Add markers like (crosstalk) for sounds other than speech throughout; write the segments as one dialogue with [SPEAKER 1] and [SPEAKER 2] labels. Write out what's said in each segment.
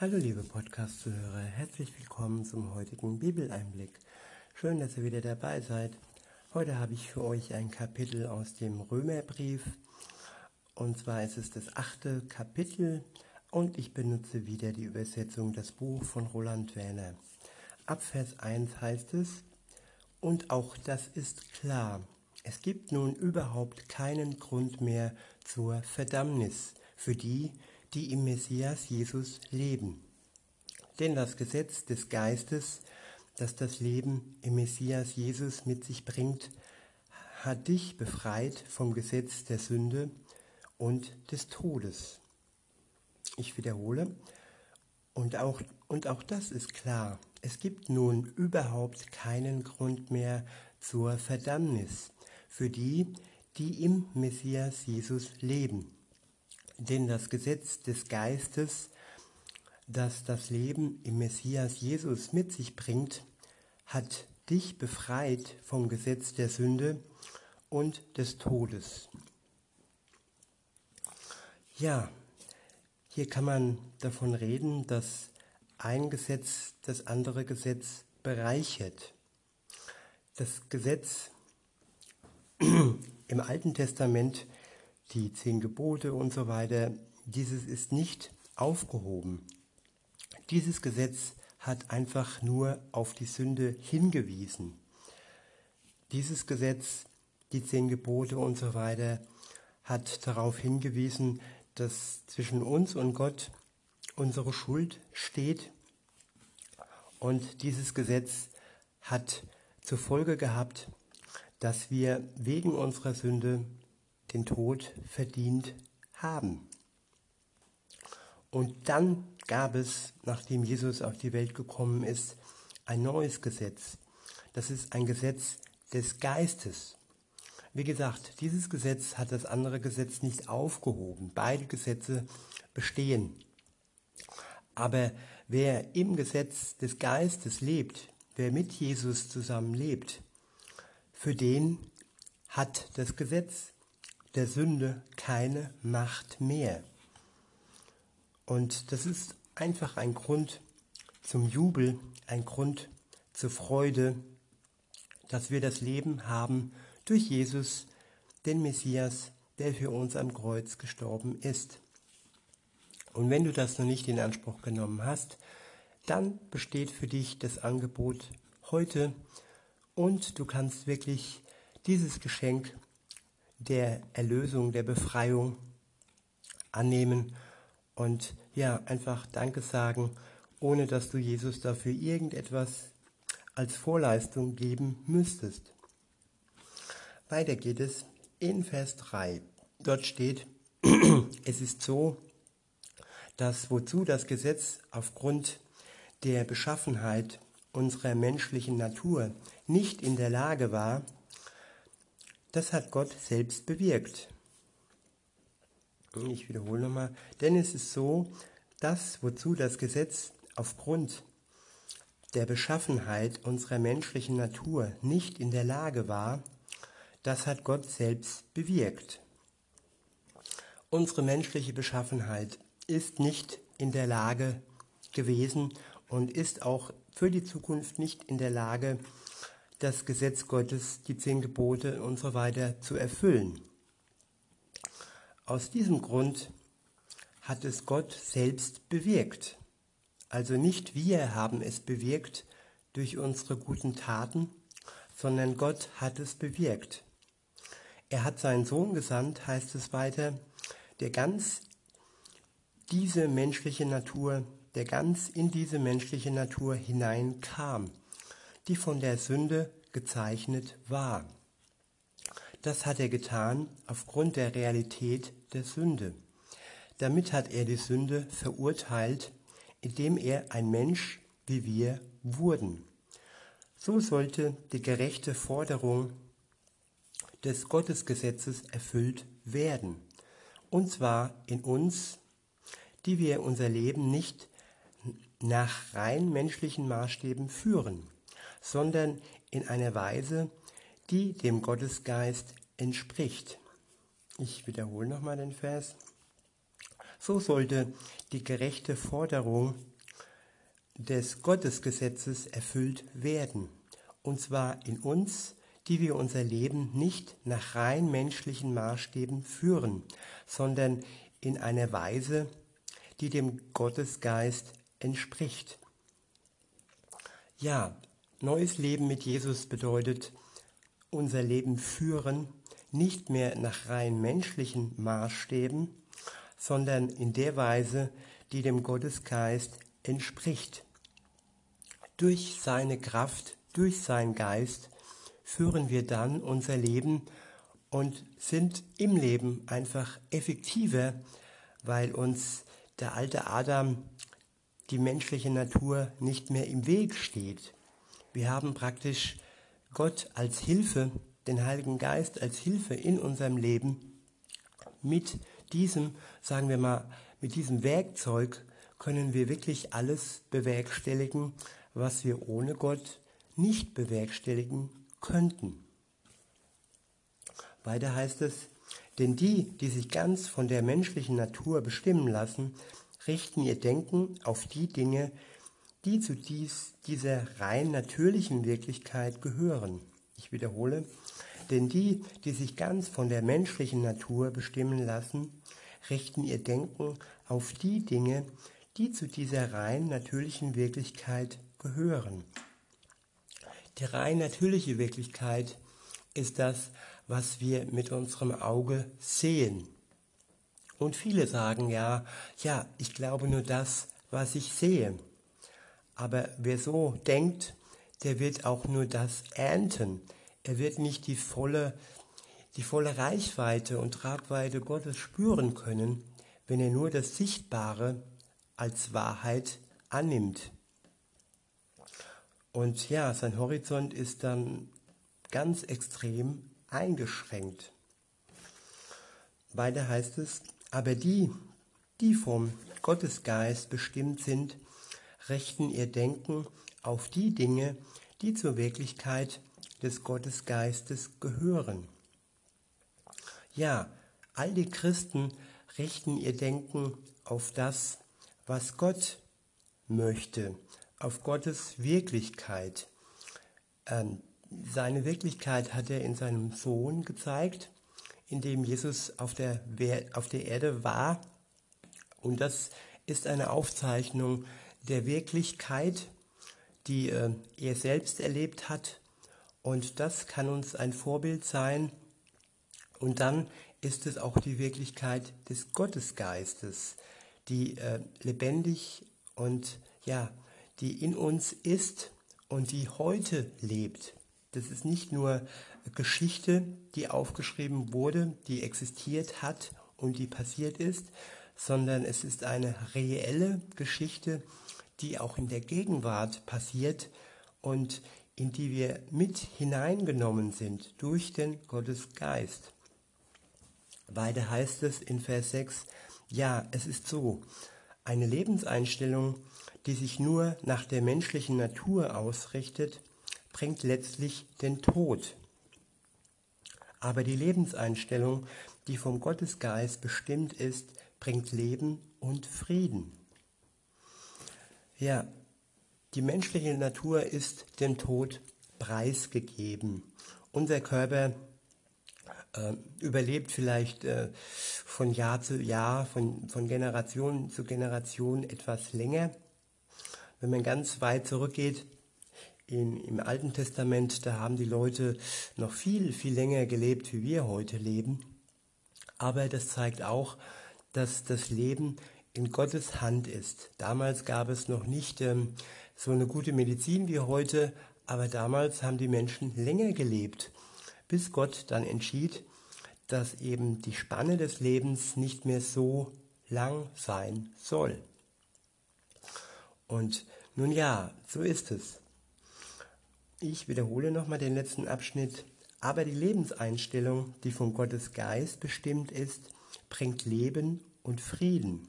[SPEAKER 1] Hallo liebe Podcast-Zuhörer, herzlich willkommen zum heutigen Bibeleinblick. Schön, dass ihr wieder dabei seid. Heute habe ich für euch ein Kapitel aus dem Römerbrief. Und zwar ist es das achte Kapitel und ich benutze wieder die Übersetzung Das Buch von Roland Werner. Ab Vers 1 heißt es, und auch das ist klar, es gibt nun überhaupt keinen Grund mehr zur Verdammnis für die, die im Messias Jesus leben. Denn das Gesetz des Geistes, das das Leben im Messias Jesus mit sich bringt, hat dich befreit vom Gesetz der Sünde und des Todes. Ich wiederhole, und auch, und auch das ist klar. Es gibt nun überhaupt keinen Grund mehr zur Verdammnis für die, die im Messias Jesus leben. Denn das Gesetz des Geistes, das das Leben im Messias Jesus mit sich bringt, hat dich befreit vom Gesetz der Sünde und des Todes. Ja, hier kann man davon reden, dass ein Gesetz das andere Gesetz bereichert. Das Gesetz (clears throat) im Alten Testament die zehn Gebote und so weiter, dieses ist nicht aufgehoben. Dieses Gesetz hat einfach nur auf die Sünde hingewiesen. Dieses Gesetz, die zehn Gebote und so weiter, hat darauf hingewiesen, dass zwischen uns und Gott unsere Schuld steht. Und dieses Gesetz hat zur Folge gehabt, dass wir wegen unserer Sünde den Tod verdient haben. Und dann gab es, nachdem Jesus auf die Welt gekommen ist, ein neues Gesetz. Das ist ein Gesetz des Geistes. Wie gesagt, dieses Gesetz hat das andere Gesetz nicht aufgehoben. Beide Gesetze bestehen. Aber wer im Gesetz des Geistes lebt, wer mit Jesus zusammen lebt, für den hat das Gesetz der Sünde keine Macht mehr. Und das ist einfach ein Grund zum Jubel, ein Grund zur Freude, dass wir das Leben haben durch Jesus, den Messias, der für uns am Kreuz gestorben ist. Und wenn du das noch nicht in Anspruch genommen hast, dann besteht für dich das Angebot heute und du kannst wirklich dieses Geschenk der Erlösung, der Befreiung annehmen und ja, einfach Danke sagen, ohne dass du Jesus dafür irgendetwas als Vorleistung geben müsstest. Weiter geht es in Vers 3. Dort steht, (clears throat) es ist so, dass wozu das Gesetz aufgrund der Beschaffenheit unserer menschlichen Natur nicht in der Lage war, das hat Gott selbst bewirkt. Ich wiederhole nochmal, denn es ist so, dass wozu das Gesetz aufgrund der Beschaffenheit unserer menschlichen Natur nicht in der Lage war, das hat Gott selbst bewirkt. Unsere menschliche Beschaffenheit ist nicht in der Lage gewesen und ist auch für die Zukunft nicht in der Lage, das Gesetz Gottes, die zehn Gebote und so weiter zu erfüllen. Aus diesem Grund hat es Gott selbst bewirkt. Also nicht wir haben es bewirkt durch unsere guten Taten, sondern Gott hat es bewirkt. Er hat seinen Sohn gesandt, heißt es weiter, der ganz diese menschliche Natur, der ganz in diese menschliche Natur hineinkam die von der Sünde gezeichnet war. Das hat er getan aufgrund der Realität der Sünde. Damit hat er die Sünde verurteilt, indem er ein Mensch wie wir wurden. So sollte die gerechte Forderung des Gottesgesetzes erfüllt werden. Und zwar in uns, die wir unser Leben nicht nach rein menschlichen Maßstäben führen sondern in einer Weise, die dem Gottesgeist entspricht. Ich wiederhole nochmal den Vers. So sollte die gerechte Forderung des Gottesgesetzes erfüllt werden. Und zwar in uns, die wir unser Leben nicht nach rein menschlichen Maßstäben führen, sondern in einer Weise, die dem Gottesgeist entspricht. Ja, neues Leben mit Jesus bedeutet unser Leben führen, nicht mehr nach rein menschlichen Maßstäben, sondern in der Weise, die dem Gottesgeist entspricht. Durch seine Kraft, durch seinen Geist führen wir dann unser Leben und sind im Leben einfach effektiver, weil uns der alte Adam, die menschliche Natur nicht mehr im Weg steht. Wir haben praktisch Gott als Hilfe, den Heiligen Geist als Hilfe in unserem Leben. Mit diesem, sagen wir mal, mit diesem Werkzeug können wir wirklich alles bewerkstelligen, was wir ohne Gott nicht bewerkstelligen könnten. Weiter heißt es, denn die, die sich ganz von der menschlichen Natur bestimmen lassen, richten ihr Denken auf die Dinge, die zu dies, dieser rein natürlichen Wirklichkeit gehören. Ich wiederhole, denn die, die sich ganz von der menschlichen Natur bestimmen lassen, richten ihr Denken auf die Dinge, die zu dieser rein natürlichen Wirklichkeit gehören. Die rein natürliche Wirklichkeit ist das, was wir mit unserem Auge sehen. Und viele sagen ja, ja, ich glaube nur das, was ich sehe. Aber wer so denkt, der wird auch nur das ernten. Er wird nicht die volle, die volle Reichweite und Tragweite Gottes spüren können, wenn er nur das Sichtbare als Wahrheit annimmt. Und ja, sein Horizont ist dann ganz extrem eingeschränkt. Weiter heißt es, aber die, die vom Gottesgeist bestimmt sind, richten ihr Denken auf die Dinge, die zur Wirklichkeit des Gottesgeistes gehören. Ja, all die Christen richten ihr Denken auf das, was Gott möchte, auf Gottes Wirklichkeit. Ähm, seine Wirklichkeit hat er in seinem Sohn gezeigt, in dem Jesus auf der, auf der Erde war. Und das ist eine Aufzeichnung der Wirklichkeit, die äh, er selbst erlebt hat. Und das kann uns ein Vorbild sein. Und dann ist es auch die Wirklichkeit des Gottesgeistes, die äh, lebendig und ja, die in uns ist und die heute lebt. Das ist nicht nur Geschichte, die aufgeschrieben wurde, die existiert hat und die passiert ist, sondern es ist eine reelle Geschichte, die auch in der Gegenwart passiert und in die wir mit hineingenommen sind durch den Gottesgeist. Weiter heißt es in Vers 6, ja, es ist so, eine Lebenseinstellung, die sich nur nach der menschlichen Natur ausrichtet, bringt letztlich den Tod. Aber die Lebenseinstellung, die vom Gottesgeist bestimmt ist, bringt Leben und Frieden. Ja, die menschliche Natur ist dem Tod preisgegeben. Unser Körper äh, überlebt vielleicht äh, von Jahr zu Jahr, von, von Generation zu Generation etwas länger. Wenn man ganz weit zurückgeht, in, im Alten Testament, da haben die Leute noch viel, viel länger gelebt, wie wir heute leben. Aber das zeigt auch, dass das Leben in Gottes Hand ist. Damals gab es noch nicht ähm, so eine gute Medizin wie heute, aber damals haben die Menschen länger gelebt, bis Gott dann entschied, dass eben die Spanne des Lebens nicht mehr so lang sein soll. Und nun ja, so ist es. Ich wiederhole nochmal den letzten Abschnitt. Aber die Lebenseinstellung, die von Gottes Geist bestimmt ist, bringt Leben und Frieden.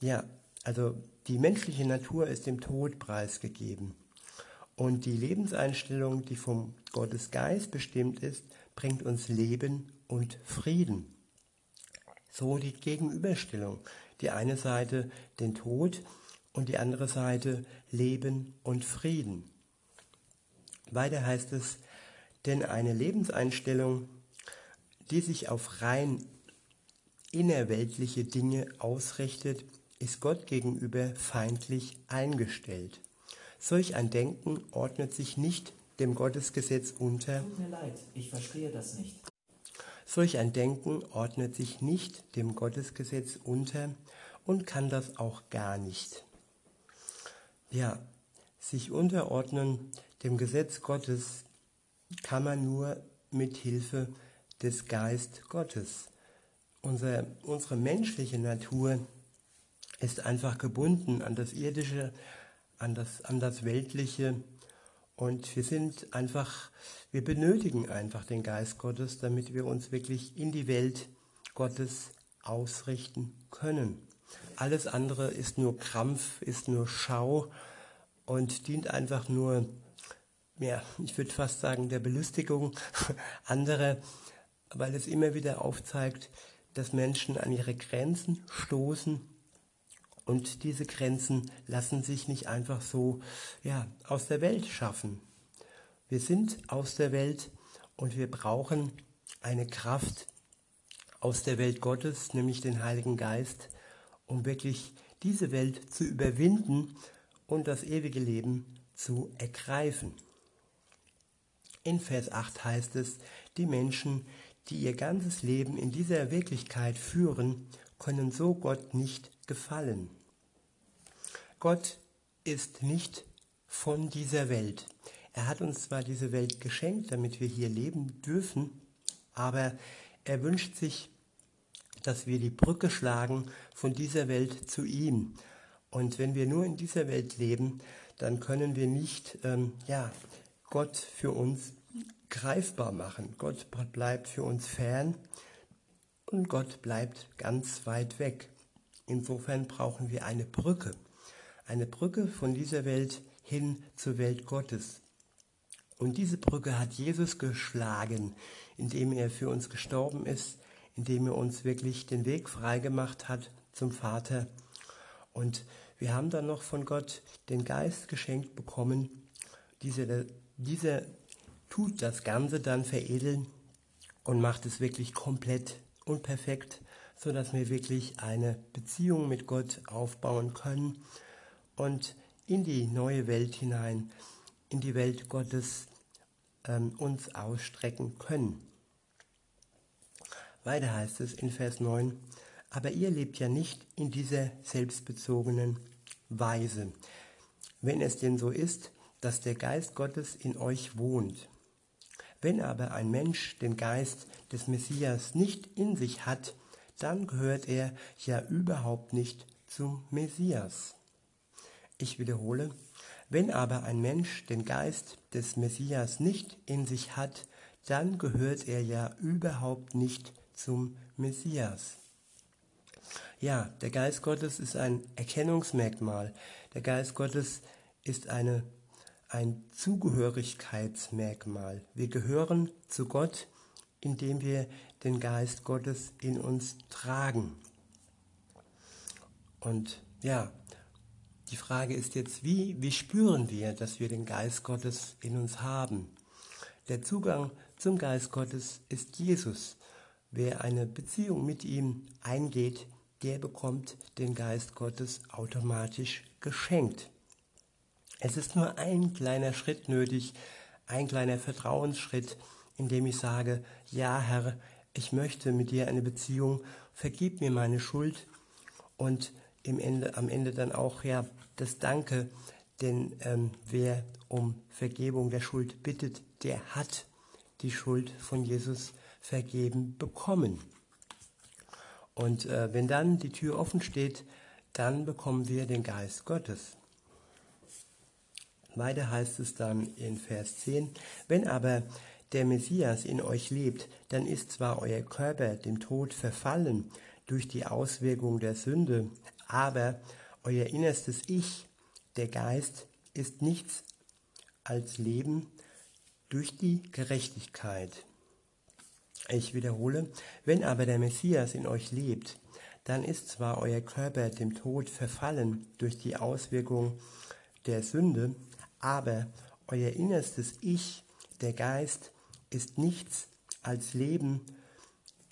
[SPEAKER 1] Ja, also die menschliche Natur ist dem Tod preisgegeben. Und die Lebenseinstellung, die vom Gottes Geist bestimmt ist, bringt uns Leben und Frieden. so die Gegenüberstellung. Die eine Seite den Tod und die andere Seite Leben und Frieden. Weiter heißt es, denn eine Lebenseinstellung, die sich auf rein innerweltliche Dinge ausrichtet, ist Gott gegenüber feindlich eingestellt. Solch ein Denken ordnet sich nicht dem Gottesgesetz unter.
[SPEAKER 2] Tut mir leid, ich verstehe das nicht.
[SPEAKER 1] Solch ein Denken ordnet sich nicht dem Gottesgesetz unter und kann das auch gar nicht. Ja, sich unterordnen dem Gesetz Gottes kann man nur mit Hilfe des Geist Gottes. Unser, unsere menschliche Natur ist einfach gebunden an das Irdische, an das, an das Weltliche. Und wir sind einfach, wir benötigen einfach den Geist Gottes, damit wir uns wirklich in die Welt Gottes ausrichten können. Alles andere ist nur Krampf, ist nur Schau und dient einfach nur, ja, ich würde fast sagen, der Belustigung (laughs) anderer, weil es immer wieder aufzeigt, dass Menschen an ihre Grenzen stoßen und diese Grenzen lassen sich nicht einfach so ja, aus der Welt schaffen. Wir sind aus der Welt und wir brauchen eine Kraft aus der Welt Gottes, nämlich den Heiligen Geist, um wirklich diese Welt zu überwinden und das ewige Leben zu ergreifen. In Vers 8 heißt es, die Menschen, die ihr ganzes Leben in dieser Wirklichkeit führen, können so Gott nicht gefallen. Gott ist nicht von dieser Welt. Er hat uns zwar diese Welt geschenkt, damit wir hier leben dürfen, aber er wünscht sich, dass wir die Brücke schlagen von dieser Welt zu ihm. Und wenn wir nur in dieser Welt leben, dann können wir nicht ähm, ja, Gott für uns greifbar machen. Gott bleibt für uns fern und Gott bleibt ganz weit weg. Insofern brauchen wir eine Brücke. Eine Brücke von dieser Welt hin zur Welt Gottes. Und diese Brücke hat Jesus geschlagen, indem er für uns gestorben ist, indem er uns wirklich den Weg freigemacht hat zum Vater. Und wir haben dann noch von Gott den Geist geschenkt bekommen. Dieser, dieser tut das Ganze dann veredeln und macht es wirklich komplett und perfekt, sodass wir wirklich eine Beziehung mit Gott aufbauen können und in die neue Welt hinein, in die Welt Gottes ähm, uns ausstrecken können. Weiter heißt es in Vers 9, aber ihr lebt ja nicht in dieser selbstbezogenen Weise. Wenn es denn so ist, dass der Geist Gottes in euch wohnt. Wenn aber ein Mensch den Geist des Messias nicht in sich hat, dann gehört er ja überhaupt nicht zum Messias. Ich wiederhole, wenn aber ein Mensch den Geist des Messias nicht in sich hat, dann gehört er ja überhaupt nicht zum Messias. Ja, der Geist Gottes ist ein Erkennungsmerkmal. Der Geist Gottes ist eine, ein Zugehörigkeitsmerkmal. Wir gehören zu Gott, indem wir den Geist Gottes in uns tragen. Und ja, die Frage ist jetzt, wie, wie spüren wir, dass wir den Geist Gottes in uns haben? Der Zugang zum Geist Gottes ist Jesus. Wer eine Beziehung mit ihm eingeht, der bekommt den Geist Gottes automatisch geschenkt. Es ist nur ein kleiner Schritt nötig, ein kleiner Vertrauensschritt, in dem ich sage, ja Herr, ich möchte mit dir eine Beziehung, vergib mir meine Schuld und im Ende, am Ende dann auch ja das Danke, denn ähm, wer um Vergebung der Schuld bittet, der hat die Schuld von Jesus vergeben bekommen. Und äh, wenn dann die Tür offen steht, dann bekommen wir den Geist Gottes. Weiter heißt es dann in Vers 10, wenn aber der Messias in euch lebt, dann ist zwar euer Körper dem Tod verfallen durch die Auswirkung der Sünde, aber euer innerstes Ich, der Geist, ist nichts als Leben durch die Gerechtigkeit. Ich wiederhole, wenn aber der Messias in euch lebt, dann ist zwar euer Körper dem Tod verfallen durch die Auswirkung der Sünde, aber euer innerstes Ich, der Geist, ist nichts als Leben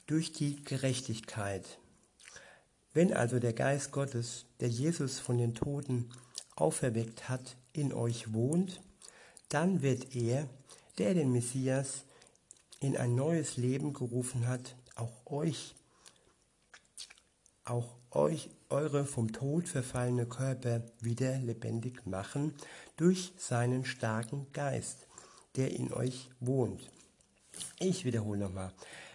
[SPEAKER 1] durch die Gerechtigkeit. Wenn also der Geist Gottes, der Jesus von den Toten auferweckt hat, in euch wohnt, dann wird er, der den Messias in ein neues Leben gerufen hat, auch euch, auch euch, eure vom Tod verfallene Körper wieder lebendig machen durch seinen starken Geist, der in euch wohnt. Ich wiederhole nochmal.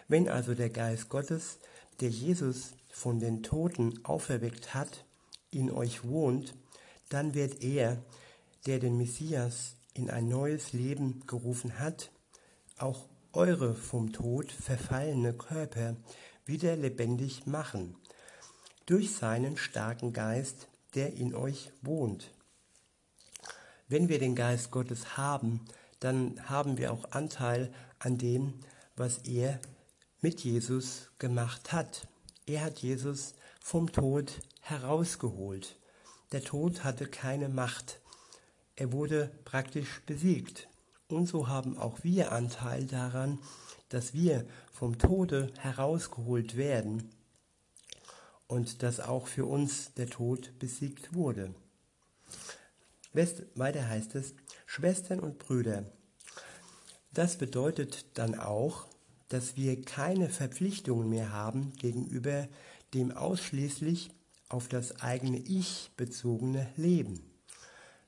[SPEAKER 1] Wenn also der Geist Gottes, der Jesus von den Toten auferweckt hat, in euch wohnt, dann wird er, der den Messias in ein neues Leben gerufen hat, auch eure vom Tod verfallene Körper wieder lebendig machen, durch seinen starken Geist, der in euch wohnt. Wenn wir den Geist Gottes haben, dann haben wir auch Anteil an dem, was er mit Jesus gemacht hat. Er hat Jesus vom Tod herausgeholt. Der Tod hatte keine Macht. Er wurde praktisch besiegt. Und so haben auch wir Anteil daran, dass wir vom Tode herausgeholt werden und dass auch für uns der Tod besiegt wurde. Weiter heißt es, Schwestern und Brüder, das bedeutet dann auch, dass wir keine Verpflichtungen mehr haben gegenüber dem ausschließlich auf das eigene Ich bezogene Leben,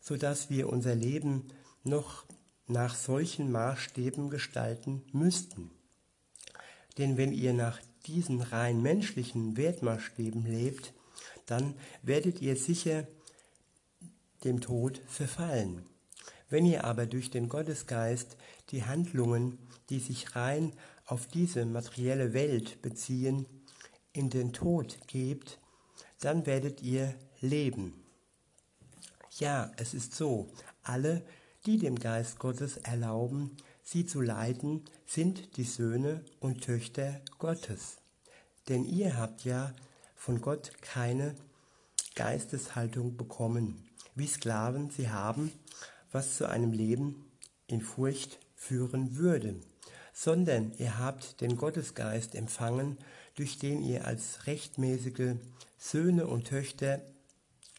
[SPEAKER 1] sodass wir unser Leben noch nach solchen Maßstäben gestalten müssten. Denn wenn ihr nach diesen rein menschlichen Wertmaßstäben lebt, dann werdet ihr sicher dem Tod verfallen. Wenn ihr aber durch den Gottesgeist die Handlungen, die sich rein auf diese materielle Welt beziehen, in den Tod gebt, dann werdet ihr leben. Ja, es ist so, alle, die dem Geist Gottes erlauben, sie zu leiten, sind die Söhne und Töchter Gottes. Denn ihr habt ja von Gott keine Geisteshaltung bekommen, wie Sklaven sie haben, was zu einem Leben in Furcht führen würde, sondern ihr habt den Gottesgeist empfangen, durch den ihr als rechtmäßige Söhne und Töchter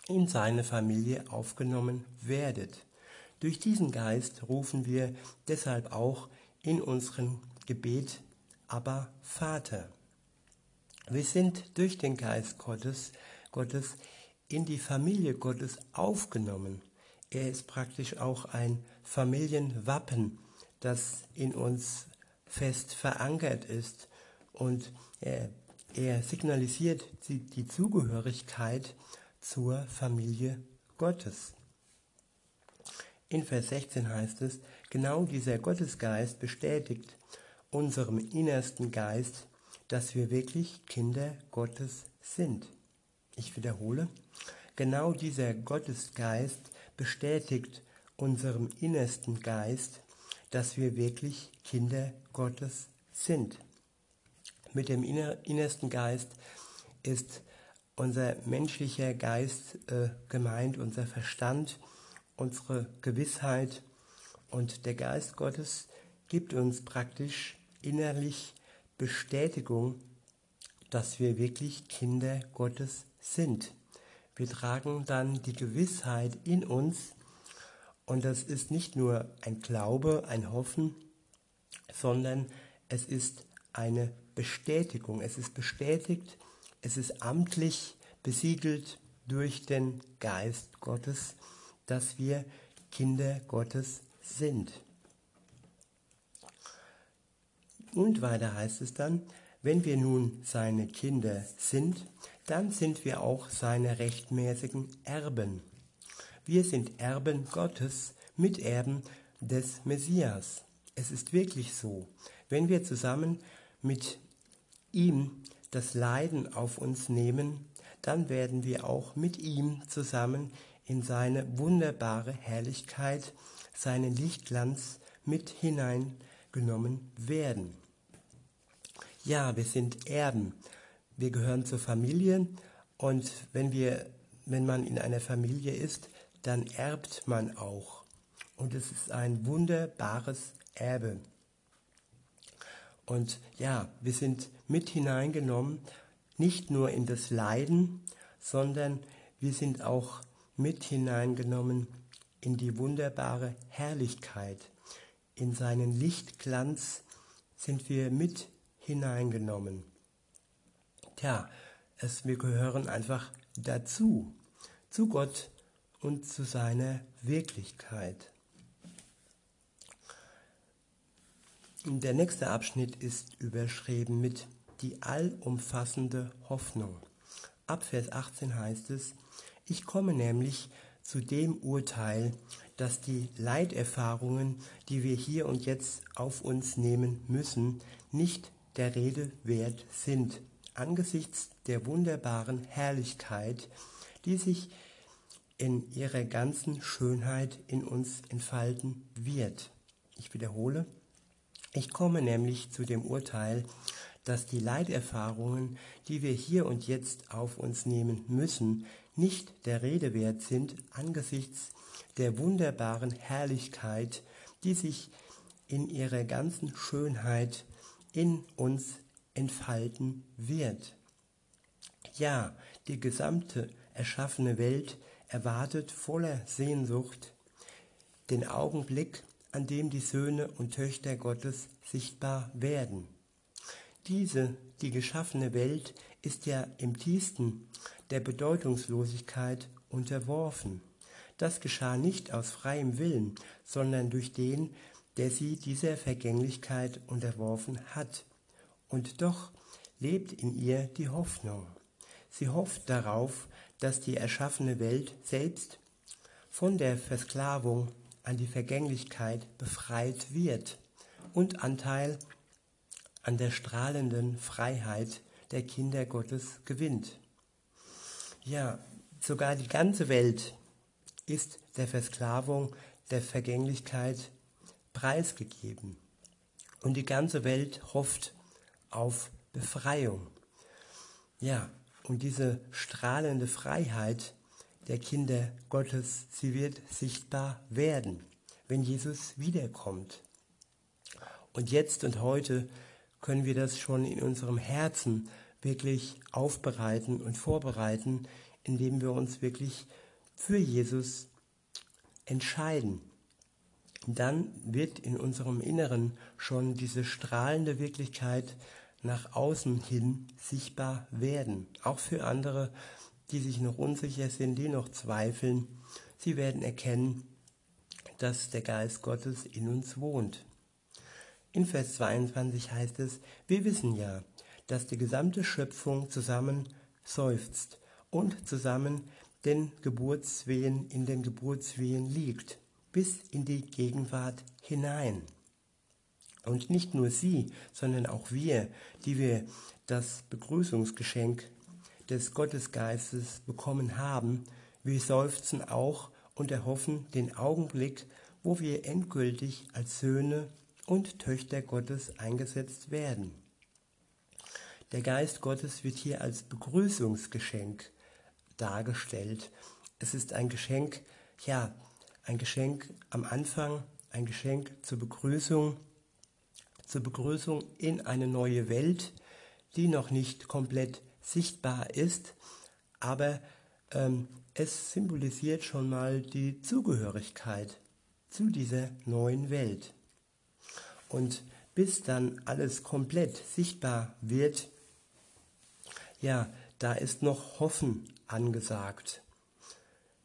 [SPEAKER 1] in seine Familie aufgenommen werdet. Durch diesen Geist rufen wir deshalb auch in unserem Gebet aber Vater. Wir sind durch den Geist Gottes, Gottes in die Familie Gottes aufgenommen. Er ist praktisch auch ein Familienwappen, das in uns fest verankert ist und er, er signalisiert die, die Zugehörigkeit zur Familie Gottes. In Vers 16 heißt es, genau dieser Gottesgeist bestätigt unserem innersten Geist, dass wir wirklich Kinder Gottes sind. Ich wiederhole, genau dieser Gottesgeist bestätigt unserem innersten Geist, dass wir wirklich Kinder Gottes sind. Mit dem innersten Geist ist unser menschlicher Geist äh, gemeint, unser Verstand, unsere Gewissheit und der Geist Gottes gibt uns praktisch innerlich Bestätigung, dass wir wirklich Kinder Gottes sind. Wir tragen dann die Gewissheit in uns und das ist nicht nur ein Glaube, ein Hoffen, sondern es ist eine Bestätigung. Es ist bestätigt, es ist amtlich besiegelt durch den Geist Gottes, dass wir Kinder Gottes sind. Und weiter heißt es dann, wenn wir nun seine Kinder sind, dann sind wir auch seine rechtmäßigen Erben. Wir sind Erben Gottes, Miterben des Messias. Es ist wirklich so, wenn wir zusammen mit ihm das Leiden auf uns nehmen, dann werden wir auch mit ihm zusammen in seine wunderbare Herrlichkeit, seinen Lichtglanz mit hineingenommen werden. Ja, wir sind Erben. Wir gehören zur Familie und wenn wir, wenn man in einer Familie ist, dann erbt man auch. Und es ist ein wunderbares Erbe. Und ja, wir sind mit hineingenommen, nicht nur in das Leiden, sondern wir sind auch mit hineingenommen in die wunderbare Herrlichkeit. In seinen Lichtglanz sind wir mit hineingenommen. Tja, es, wir gehören einfach dazu, zu Gott und zu seiner Wirklichkeit. Der nächste Abschnitt ist überschrieben mit die allumfassende Hoffnung. Ab Vers 18 heißt es, ich komme nämlich zu dem Urteil, dass die Leiterfahrungen, die wir hier und jetzt auf uns nehmen müssen, nicht der Rede wert sind, angesichts der wunderbaren Herrlichkeit, die sich in ihrer ganzen Schönheit in uns entfalten wird. Ich wiederhole, ich komme nämlich zu dem Urteil, dass die Leiterfahrungen, die wir hier und jetzt auf uns nehmen müssen, nicht der Rede wert sind angesichts der wunderbaren Herrlichkeit, die sich in ihrer ganzen Schönheit in uns entfalten wird. Ja, die gesamte erschaffene Welt erwartet voller Sehnsucht den Augenblick, an dem die Söhne und Töchter Gottes sichtbar werden. Diese, die geschaffene Welt, ist ja im tiefsten der Bedeutungslosigkeit unterworfen. Das geschah nicht aus freiem Willen, sondern durch den, der sie dieser Vergänglichkeit unterworfen hat. Und doch lebt in ihr die Hoffnung. Sie hofft darauf, dass die erschaffene Welt selbst von der Versklavung an die Vergänglichkeit befreit wird und Anteil an der strahlenden Freiheit der Kinder Gottes gewinnt. Ja, sogar die ganze Welt ist der Versklavung, der Vergänglichkeit preisgegeben. Und die ganze Welt hofft auf Befreiung. Ja, und diese strahlende Freiheit der Kinder Gottes, sie wird sichtbar werden, wenn Jesus wiederkommt. Und jetzt und heute können wir das schon in unserem Herzen wirklich aufbereiten und vorbereiten, indem wir uns wirklich für Jesus entscheiden. Dann wird in unserem Inneren schon diese strahlende Wirklichkeit nach außen hin sichtbar werden. Auch für andere, die sich noch unsicher sind, die noch zweifeln. Sie werden erkennen, dass der Geist Gottes in uns wohnt. In Vers 22 heißt es, wir wissen ja, dass die gesamte Schöpfung zusammen seufzt und zusammen den Geburtswehen in den Geburtswehen liegt, bis in die Gegenwart hinein. Und nicht nur sie, sondern auch wir, die wir das Begrüßungsgeschenk des Gottesgeistes bekommen haben, wir seufzen auch und erhoffen den Augenblick, wo wir endgültig als Söhne und Töchter Gottes eingesetzt werden. Der Geist Gottes wird hier als Begrüßungsgeschenk dargestellt. Es ist ein Geschenk, ja, ein Geschenk am Anfang, ein Geschenk zur Begrüßung, zur Begrüßung in eine neue Welt, die noch nicht komplett sichtbar ist, aber ähm, es symbolisiert schon mal die Zugehörigkeit zu dieser neuen Welt. Und bis dann alles komplett sichtbar wird, ja, da ist noch Hoffen angesagt,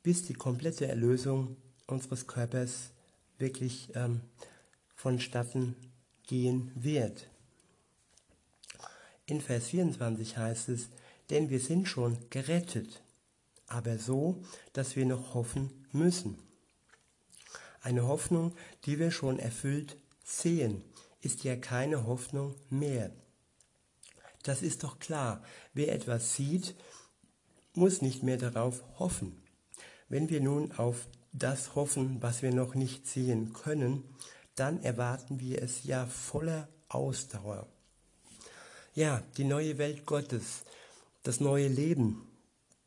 [SPEAKER 1] bis die komplette Erlösung unseres Körpers wirklich ähm, vonstatten gehen wird. In Vers 24 heißt es, denn wir sind schon gerettet, aber so, dass wir noch hoffen müssen. Eine Hoffnung, die wir schon erfüllt sehen, ist ja keine Hoffnung mehr. Das ist doch klar. Wer etwas sieht, muss nicht mehr darauf hoffen. Wenn wir nun auf das hoffen, was wir noch nicht sehen können, dann erwarten wir es ja voller Ausdauer. ja, die neue Welt Gottes, das neue Leben,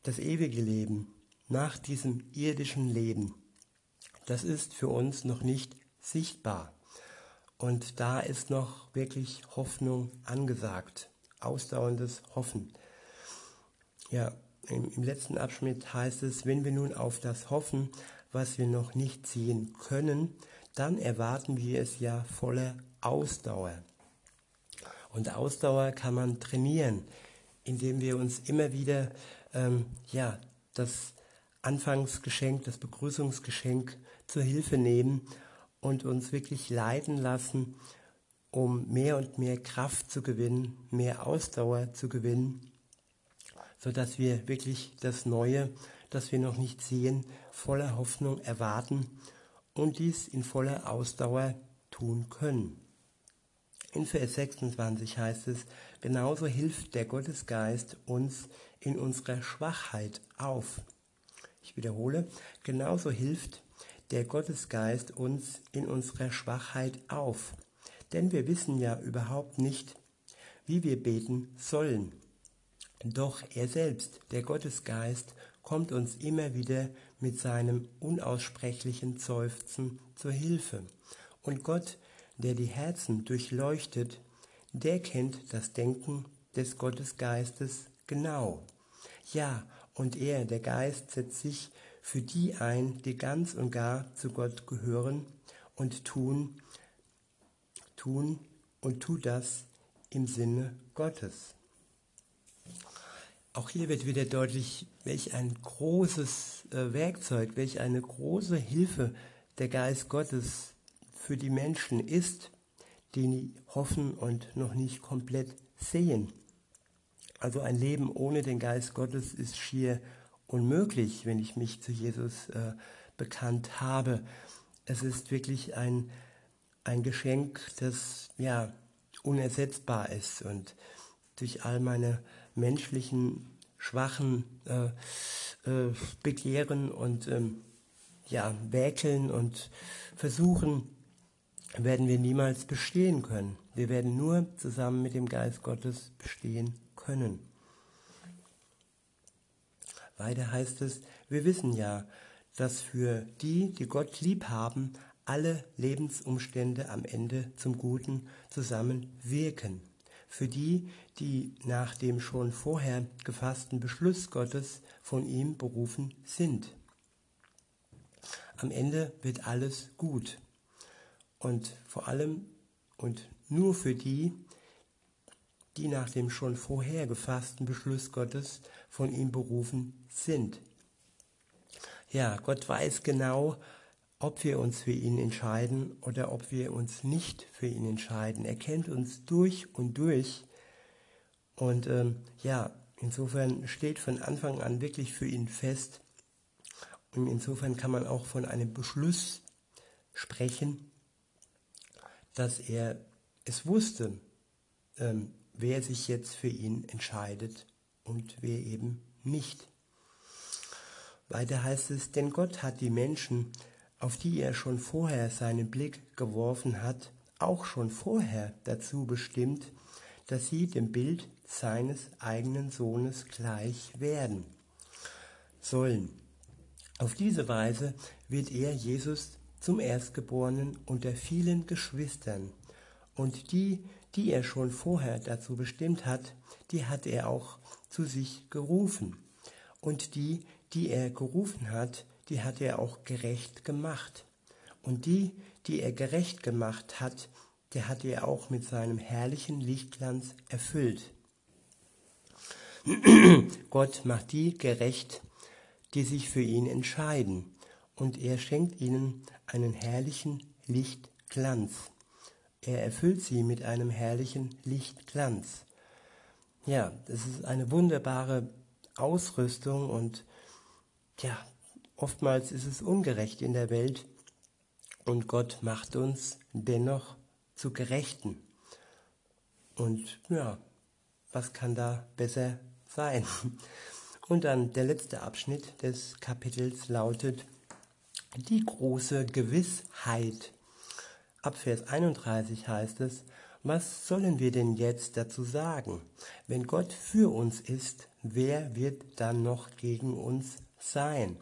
[SPEAKER 1] das ewige Leben nach diesem irdischen Leben, das ist für uns noch nicht sichtbar. Und da ist noch wirklich Hoffnung angesagt, ausdauerndes Hoffen. Ja, im, im letzten Abschnitt heißt es, wenn wir nun auf das hoffen, was wir noch nicht sehen können, dann erwarten wir es ja voller Ausdauer. Und Ausdauer kann man trainieren, indem wir uns immer wieder ähm, ja, das Anfangsgeschenk, das Begrüßungsgeschenk zur Hilfe nehmen und uns wirklich leiten lassen, um mehr und mehr Kraft zu gewinnen, mehr Ausdauer zu gewinnen, sodass wir wirklich das Neue, das wir noch nicht sehen, voller Hoffnung erwarten und dies in voller Ausdauer tun können. In Vers 26 heißt es, genauso hilft der Gottesgeist uns in unserer Schwachheit auf. Ich wiederhole, genauso hilft der Gottesgeist uns in unserer Schwachheit auf. Denn wir wissen ja überhaupt nicht, wie wir beten sollen. Doch er selbst, der Gottesgeist, kommt uns immer wieder mit seinem unaussprechlichen Seufzen zur Hilfe. Und Gott der die Herzen durchleuchtet, der kennt das Denken des Gottesgeistes genau. Ja, und er, der Geist, setzt sich für die ein, die ganz und gar zu Gott gehören und tun, tun und tut das im Sinne Gottes. Auch hier wird wieder deutlich, welch ein großes äh, Werkzeug, welch eine große Hilfe der Geist Gottes für die Menschen ist, die hoffen und noch nicht komplett sehen. Also ein Leben ohne den Geist Gottes ist schier unmöglich, wenn ich mich zu Jesus äh, bekannt habe. Es ist wirklich ein, ein Geschenk, das ja unersetzbar ist und durch all meine menschlichen, schwachen äh, äh, Begehren und ähm, ja, Wäkeln und Versuchen, werden wir niemals bestehen können. Wir werden nur zusammen mit dem Geist Gottes bestehen können. Weiter heißt es, wir wissen ja, dass für die, die Gott lieb haben, alle Lebensumstände am Ende zum Guten zusammenwirken. Für die, die nach dem schon vorher gefassten Beschluss Gottes von ihm berufen sind. Am Ende wird alles gut und vor allem und nur für die, die nach dem schon vorher gefassten Beschluss Gottes von ihm berufen sind. Ja, Gott weiß genau, ob wir uns für ihn entscheiden oder ob wir uns nicht für ihn entscheiden. Er kennt uns durch und durch. Und ähm, ja, insofern steht von Anfang an wirklich für ihn fest. Und insofern kann man auch von einem Beschluss sprechen, dass er es wusste, ähm, wer sich jetzt für ihn entscheidet und wer eben nicht. Weiter heißt es, denn Gott hat die Menschen, auf die er schon vorher seinen Blick geworfen hat, auch schon vorher dazu bestimmt, dass sie dem Bild seines eigenen Sohnes gleich werden sollen. Auf diese Weise wird er Jesus zum Erstgeborenen unter vielen Geschwistern. Und die, die er schon vorher dazu bestimmt hat, die hat er auch zu sich gerufen. Und die, die er gerufen hat, die hat er auch gerecht gemacht. Und die, die er gerecht gemacht hat, der hat er auch mit seinem herrlichen Lichtglanz erfüllt. (clears throat) Gott macht die gerecht, die sich für ihn entscheiden und er schenkt ihnen einen herrlichen Lichtglanz. Er erfüllt sie mit einem herrlichen Lichtglanz. Ja, das ist eine wunderbare Ausrüstung und ja, oftmals ist es ungerecht in der Welt und Gott macht uns dennoch zu Gerechten. Und ja, was kann da besser sein? Und dann der letzte Abschnitt des Kapitels lautet, die große Gewissheit. Ab Vers 31 heißt es, Was sollen wir denn jetzt dazu sagen? Wenn Gott für uns ist, wer wird dann noch gegen uns sein?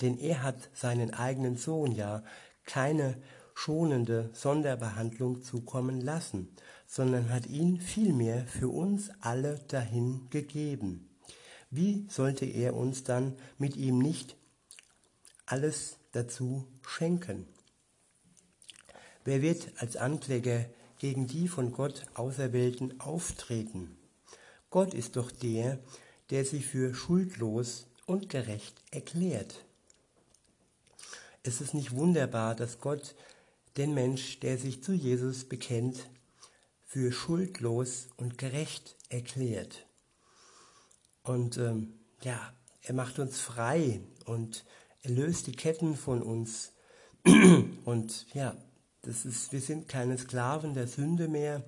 [SPEAKER 1] Denn er hat seinen eigenen Sohn ja keine schonende Sonderbehandlung zukommen lassen, sondern hat ihn vielmehr für uns alle dahin gegeben. Wie sollte er uns dann mit ihm nicht alles dazu schenken? Wer wird als Ankläger gegen die von Gott Auserwählten auftreten? Gott ist doch der, der sie für schuldlos und gerecht erklärt. Es ist nicht wunderbar, dass Gott den Mensch, der sich zu Jesus bekennt, für schuldlos und gerecht erklärt. Und ähm, ja, er macht uns frei und er löst die Ketten von uns. (clears throat) und ja, das ist, wir sind keine Sklaven der Sünde mehr,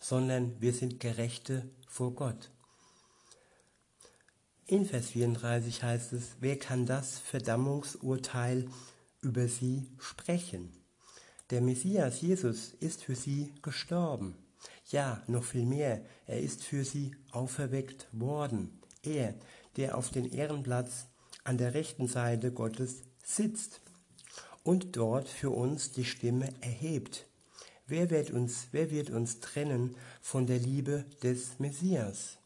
[SPEAKER 1] sondern wir sind Gerechte vor Gott. In Vers 34 heißt es, wer kann das Verdammungsurteil über sie sprechen? Der Messias Jesus ist für sie gestorben. Ja, noch viel mehr, er ist für sie auferweckt worden. Er, der auf den Ehrenplatz an der rechten Seite Gottes sitzt und dort für uns die Stimme erhebt. Wer wird uns, wer wird uns trennen von der Liebe des Messias?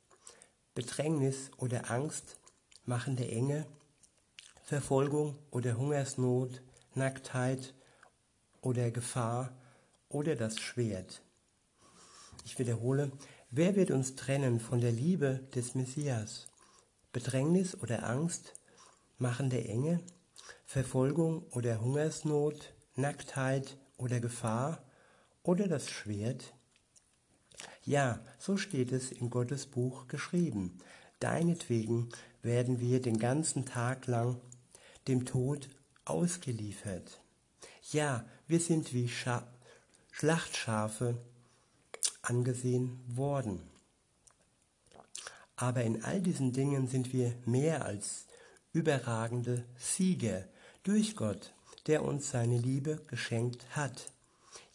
[SPEAKER 1] Bedrängnis oder Angst, machende Enge, Verfolgung oder Hungersnot, Nacktheit oder Gefahr oder das Schwert. Ich wiederhole, wer wird uns trennen von der Liebe des Messias? Bedrängnis oder Angst, machende Enge, Verfolgung oder Hungersnot, Nacktheit oder Gefahr oder das Schwert? Ja, so steht es in Gottes Buch geschrieben. Deinetwegen werden wir den ganzen Tag lang dem Tod ausgeliefert. Ja, wir sind wie Scha Schlachtschafe angesehen worden. Aber in all diesen Dingen sind wir mehr als überragende Sieger durch Gott, der uns seine Liebe geschenkt hat.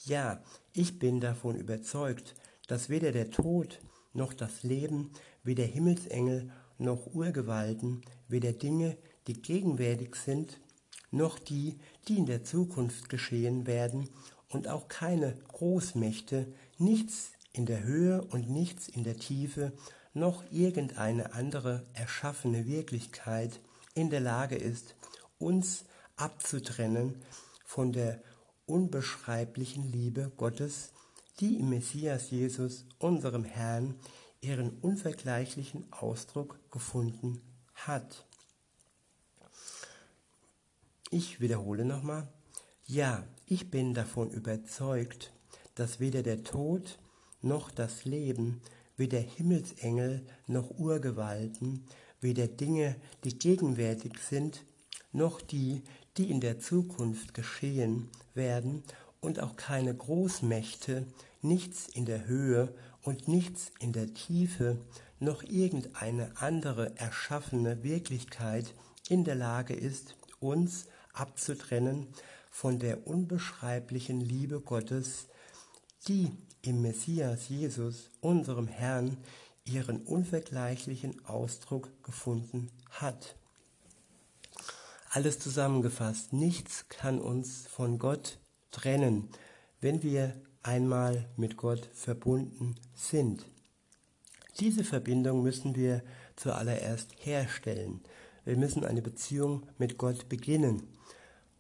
[SPEAKER 1] Ja, ich bin davon überzeugt, dass weder der Tod noch das Leben, weder Himmelsengel noch Urgewalten, weder Dinge, die gegenwärtig sind, noch die, die in der Zukunft geschehen werden, und auch keine Großmächte, nichts in der Höhe und nichts in der Tiefe, noch irgendeine andere erschaffene Wirklichkeit in der Lage ist, uns abzutrennen von der unbeschreiblichen Liebe Gottes, die im Messias Jesus, unserem Herrn, ihren unvergleichlichen Ausdruck gefunden hat. Ich wiederhole nochmal, ja, ich bin davon überzeugt, dass weder der Tod noch das Leben, weder Himmelsengel noch Urgewalten, weder Dinge, die gegenwärtig sind, noch die, die in der Zukunft geschehen werden, und auch keine Großmächte, nichts in der Höhe und nichts in der Tiefe, noch irgendeine andere erschaffene Wirklichkeit in der Lage ist, uns abzutrennen von der unbeschreiblichen Liebe Gottes, die im Messias Jesus, unserem Herrn, ihren unvergleichlichen Ausdruck gefunden hat. Alles zusammengefasst, nichts kann uns von Gott trennen, wenn wir einmal mit Gott verbunden sind. Diese Verbindung müssen wir zuallererst herstellen. Wir müssen eine Beziehung mit Gott beginnen.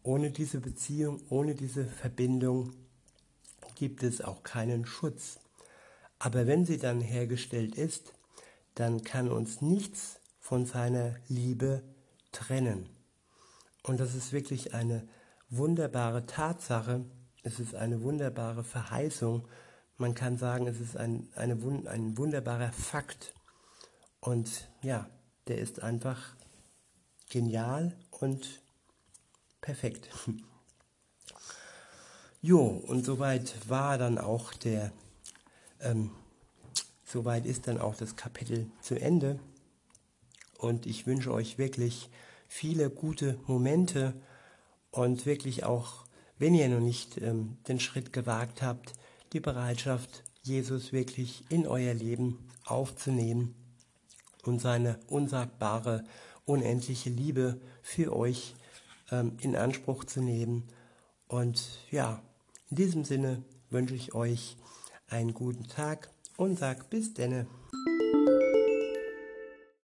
[SPEAKER 1] Ohne diese Beziehung, ohne diese Verbindung gibt es auch keinen Schutz. Aber wenn sie dann hergestellt ist, dann kann uns nichts von seiner Liebe trennen. Und das ist wirklich eine wunderbare Tatsache, es ist eine wunderbare Verheißung. Man kann sagen, es ist ein, eine, ein wunderbarer Fakt. Und ja, der ist einfach genial und perfekt. (laughs) Jo, und soweit war dann auch der, ähm, soweit ist dann auch das Kapitel zu Ende. Und ich wünsche euch wirklich viele gute Momente und wirklich auch wenn ihr noch nicht ähm, den Schritt gewagt habt, die Bereitschaft, Jesus wirklich in euer Leben aufzunehmen und seine unsagbare, unendliche Liebe für euch ähm, in Anspruch zu nehmen. Und ja, in diesem Sinne wünsche ich euch einen guten Tag und sag bis denne.